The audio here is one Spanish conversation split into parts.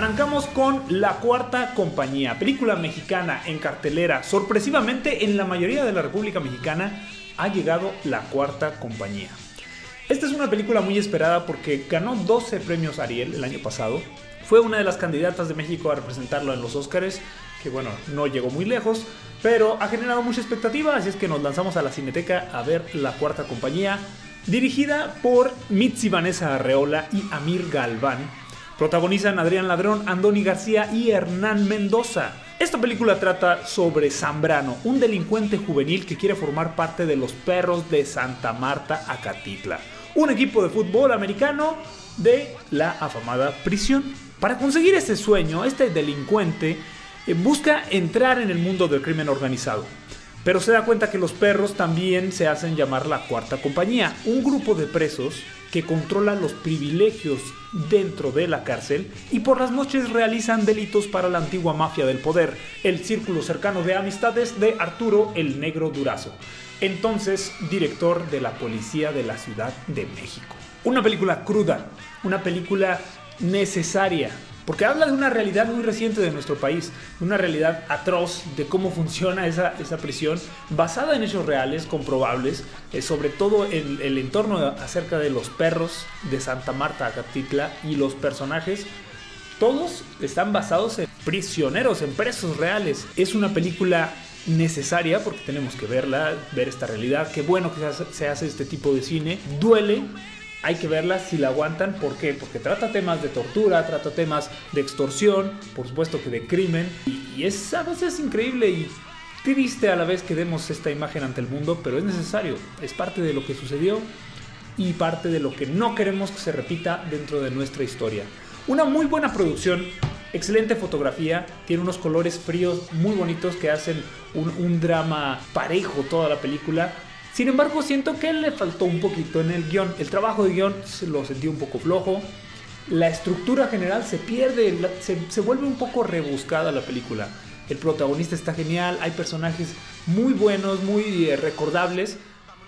Arrancamos con La Cuarta Compañía, película mexicana en cartelera. Sorpresivamente, en la mayoría de la República Mexicana ha llegado La Cuarta Compañía. Esta es una película muy esperada porque ganó 12 premios Ariel el año pasado. Fue una de las candidatas de México a representarlo en los Oscars, que bueno, no llegó muy lejos, pero ha generado mucha expectativa, así es que nos lanzamos a la Cineteca a ver La Cuarta Compañía, dirigida por Mitzi Vanessa Arreola y Amir Galván Protagonizan Adrián Ladrón, Andoni García y Hernán Mendoza. Esta película trata sobre Zambrano, un delincuente juvenil que quiere formar parte de los perros de Santa Marta Acatitla, un equipo de fútbol americano de la afamada prisión. Para conseguir ese sueño, este delincuente eh, busca entrar en el mundo del crimen organizado. Pero se da cuenta que los perros también se hacen llamar la cuarta compañía, un grupo de presos que controla los privilegios dentro de la cárcel y por las noches realizan delitos para la antigua mafia del poder, el círculo cercano de amistades de Arturo el Negro Durazo, entonces director de la policía de la Ciudad de México. Una película cruda, una película necesaria, porque habla de una realidad muy reciente de nuestro país, una realidad atroz de cómo funciona esa, esa prisión, basada en hechos reales, comprobables, eh, sobre todo en el entorno acerca de los perros de Santa Marta, Acatitla, y los personajes. Todos están basados en prisioneros, en presos reales. Es una película necesaria porque tenemos que verla, ver esta realidad. Qué bueno que se hace este tipo de cine. Duele, hay que verla si la aguantan. ¿Por qué? Porque trata temas de tortura, trata temas de extorsión, por supuesto que de crimen. Y, es a veces increíble y triste a la vez que demos esta imagen ante el mundo, pero es necesario. Es parte de lo que sucedió y parte de lo que no queremos que se repita dentro de nuestra historia. Una muy buena producción, excelente fotografía, tiene unos colores fríos muy bonitos que hacen un drama parejo toda la película sin embargo, siento que le faltó un poquito en el guion. El trabajo de guion lo sentí un poco flojo. La estructura general se pierde, se, vuelve un poco rebuscada la película. El protagonista está genial, hay personajes muy buenos, muy eh, recordables,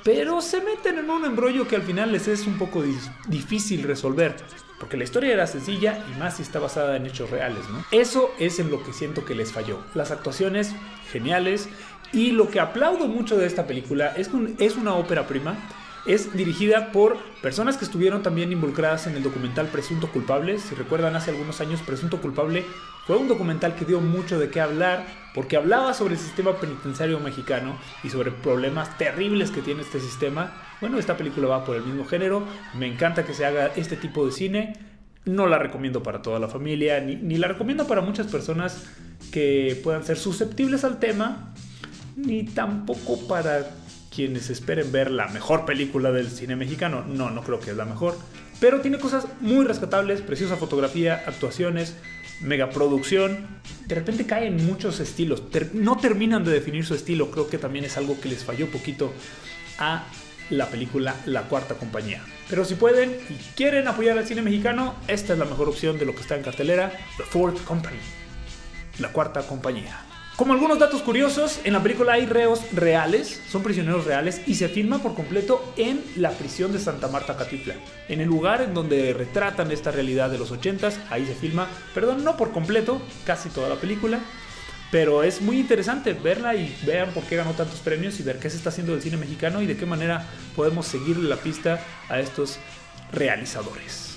pero se meten en un embrollo que al final les es un poco difícil resolver. Porque la historia era sencilla y más si está basada en hechos reales. Eso es en lo que siento que les falló. Las actuaciones geniales y lo que aplaudo mucho de esta película es que es una ópera prima. Es dirigida por personas que estuvieron también involucradas en el documental Presunto Culpable. Si recuerdan, hace algunos años Presunto Culpable fue un documental que dio mucho de qué hablar porque hablaba sobre el sistema penitenciario mexicano y sobre problemas terribles que tiene este sistema. Bueno, esta película va por el mismo género. Me encanta que se haga este tipo de cine. No la recomiendo para toda la familia, ni, ni la recomiendo para muchas personas que puedan ser susceptibles al tema ni tampoco para quienes esperen ver la mejor película del cine mexicano. No, no creo que es la mejor. Pero tiene cosas muy rescatables, preciosa fotografía, actuaciones, megaproducción. De repente caen muchos estilos. no terminan de definir su estilo. Creo que también es algo que les falló poquito a la película La Cuarta Compañía. Pero si pueden y quieren apoyar al cine mexicano, esta es la mejor opción de lo que está en cartelera. The Fourth Company. La Cuarta Compañía. Como algunos datos curiosos, en la película hay reos reales, son prisioneros reales, y se filma por completo en la prisión de Santa Marta Catitla. En el lugar en donde retratan esta realidad de los 80s, ahí se filma, perdón, no por completo, casi toda la película, pero es muy interesante verla y vean por qué ganó tantos premios y ver qué se está haciendo del cine mexicano y de qué manera podemos seguirle la pista a estos realizadores.